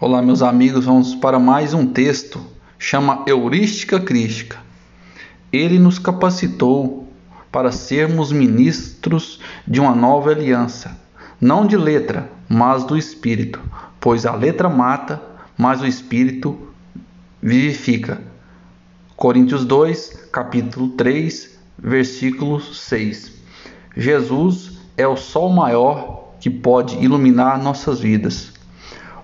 Olá, meus amigos, vamos para mais um texto, chama Heurística Crística. Ele nos capacitou para sermos ministros de uma nova aliança, não de letra, mas do espírito, pois a letra mata, mas o espírito vivifica. Coríntios 2, capítulo 3, versículo 6. Jesus é o sol maior que pode iluminar nossas vidas.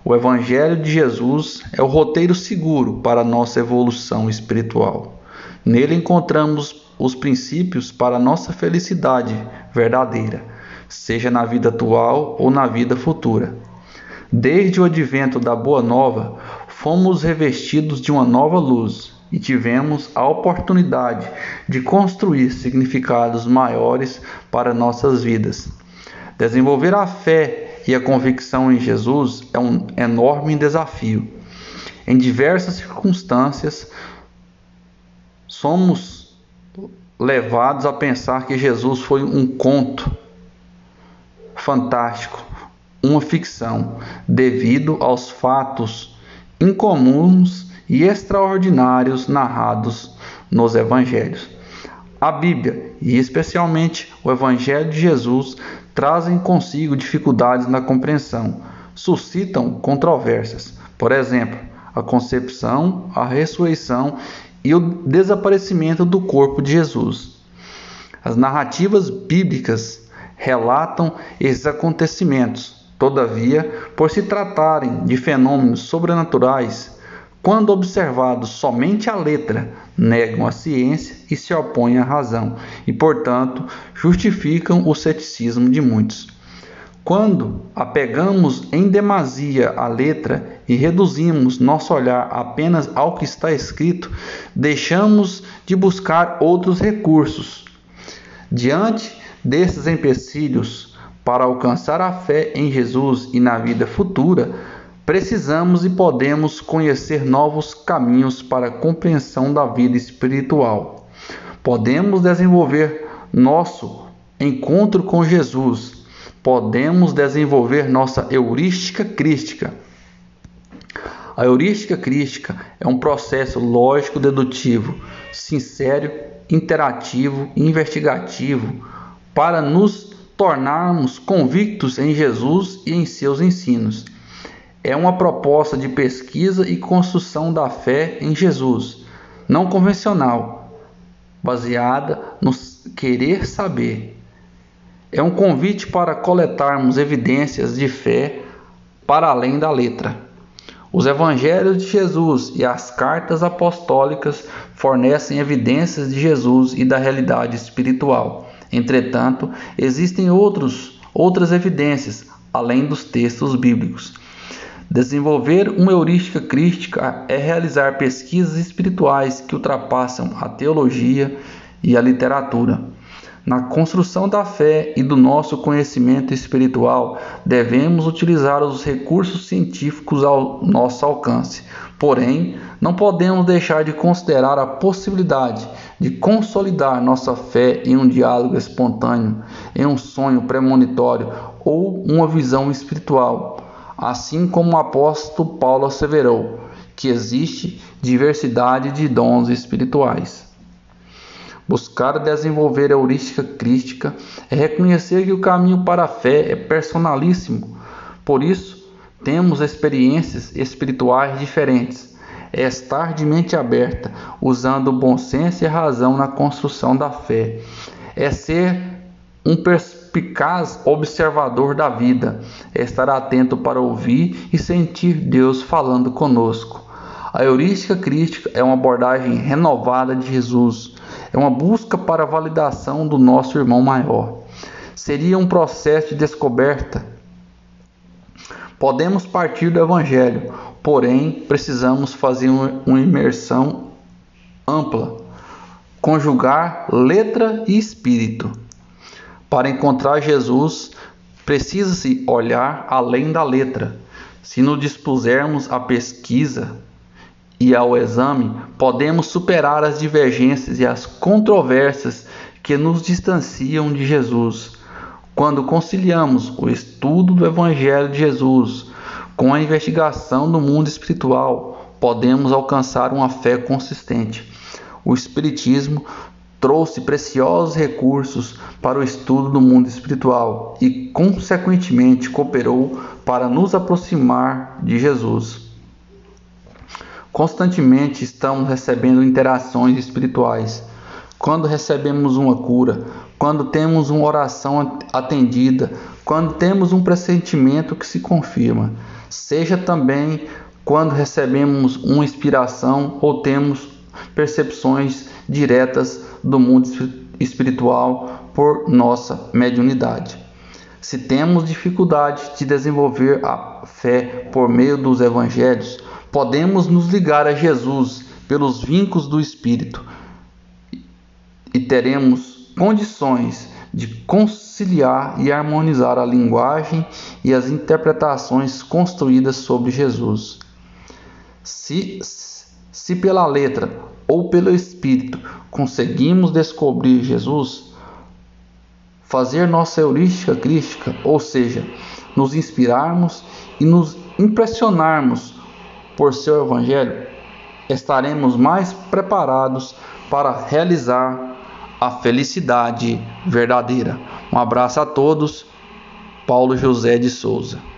O Evangelho de Jesus é o roteiro seguro para a nossa evolução espiritual. Nele encontramos os princípios para a nossa felicidade verdadeira, seja na vida atual ou na vida futura. Desde o advento da Boa Nova, fomos revestidos de uma nova luz e tivemos a oportunidade de construir significados maiores para nossas vidas. Desenvolver a fé e a convicção em Jesus é um enorme desafio. Em diversas circunstâncias, somos levados a pensar que Jesus foi um conto fantástico, uma ficção, devido aos fatos incomuns e extraordinários narrados nos evangelhos. A Bíblia, e especialmente o Evangelho de Jesus, trazem consigo dificuldades na compreensão, suscitam controvérsias. Por exemplo, a concepção, a ressurreição e o desaparecimento do corpo de Jesus. As narrativas bíblicas relatam esses acontecimentos. Todavia, por se tratarem de fenômenos sobrenaturais, quando observados somente a letra, negam a ciência e se opõem à razão, e, portanto, justificam o ceticismo de muitos. Quando apegamos em demasia a letra e reduzimos nosso olhar apenas ao que está escrito, deixamos de buscar outros recursos. Diante desses empecilhos, para alcançar a fé em Jesus e na vida futura, Precisamos e podemos conhecer novos caminhos para a compreensão da vida espiritual. Podemos desenvolver nosso encontro com Jesus. Podemos desenvolver nossa heurística crística. A heurística crística é um processo lógico-dedutivo, sincero, interativo e investigativo para nos tornarmos convictos em Jesus e em seus ensinos é uma proposta de pesquisa e construção da fé em Jesus, não convencional, baseada no querer saber. É um convite para coletarmos evidências de fé para além da letra. Os evangelhos de Jesus e as cartas apostólicas fornecem evidências de Jesus e da realidade espiritual. Entretanto, existem outros, outras evidências além dos textos bíblicos. Desenvolver uma heurística crítica é realizar pesquisas espirituais que ultrapassam a teologia e a literatura. Na construção da fé e do nosso conhecimento espiritual, devemos utilizar os recursos científicos ao nosso alcance. Porém, não podemos deixar de considerar a possibilidade de consolidar nossa fé em um diálogo espontâneo, em um sonho premonitório ou uma visão espiritual assim como o apóstolo Paulo asseverou que existe diversidade de dons espirituais. Buscar desenvolver a heurística crítica é reconhecer que o caminho para a fé é personalíssimo. Por isso, temos experiências espirituais diferentes. É estar de mente aberta, usando bom senso e razão na construção da fé. É ser um perspicaz observador da vida, estar atento para ouvir e sentir Deus falando conosco. A heurística crítica é uma abordagem renovada de Jesus, é uma busca para a validação do nosso irmão maior. Seria um processo de descoberta. Podemos partir do Evangelho, porém precisamos fazer uma imersão ampla, conjugar letra e espírito. Para encontrar Jesus, precisa-se olhar além da letra. Se nos dispusermos à pesquisa e ao exame, podemos superar as divergências e as controvérsias que nos distanciam de Jesus. Quando conciliamos o estudo do Evangelho de Jesus Com a investigação do mundo espiritual, podemos alcançar uma fé consistente. O Espiritismo trouxe preciosos recursos para o estudo do mundo espiritual e, consequentemente, cooperou para nos aproximar de Jesus. Constantemente estamos recebendo interações espirituais. Quando recebemos uma cura, quando temos uma oração atendida, quando temos um pressentimento que se confirma, seja também quando recebemos uma inspiração ou temos percepções diretas do mundo espiritual por nossa mediunidade. Se temos dificuldade de desenvolver a fé por meio dos evangelhos, podemos nos ligar a Jesus pelos vínculos do Espírito e teremos condições de conciliar e harmonizar a linguagem e as interpretações construídas sobre Jesus. Se, se pela letra ou pelo Espírito conseguimos descobrir Jesus, fazer nossa heurística crística, ou seja, nos inspirarmos e nos impressionarmos por seu Evangelho, estaremos mais preparados para realizar a felicidade verdadeira. Um abraço a todos. Paulo José de Souza.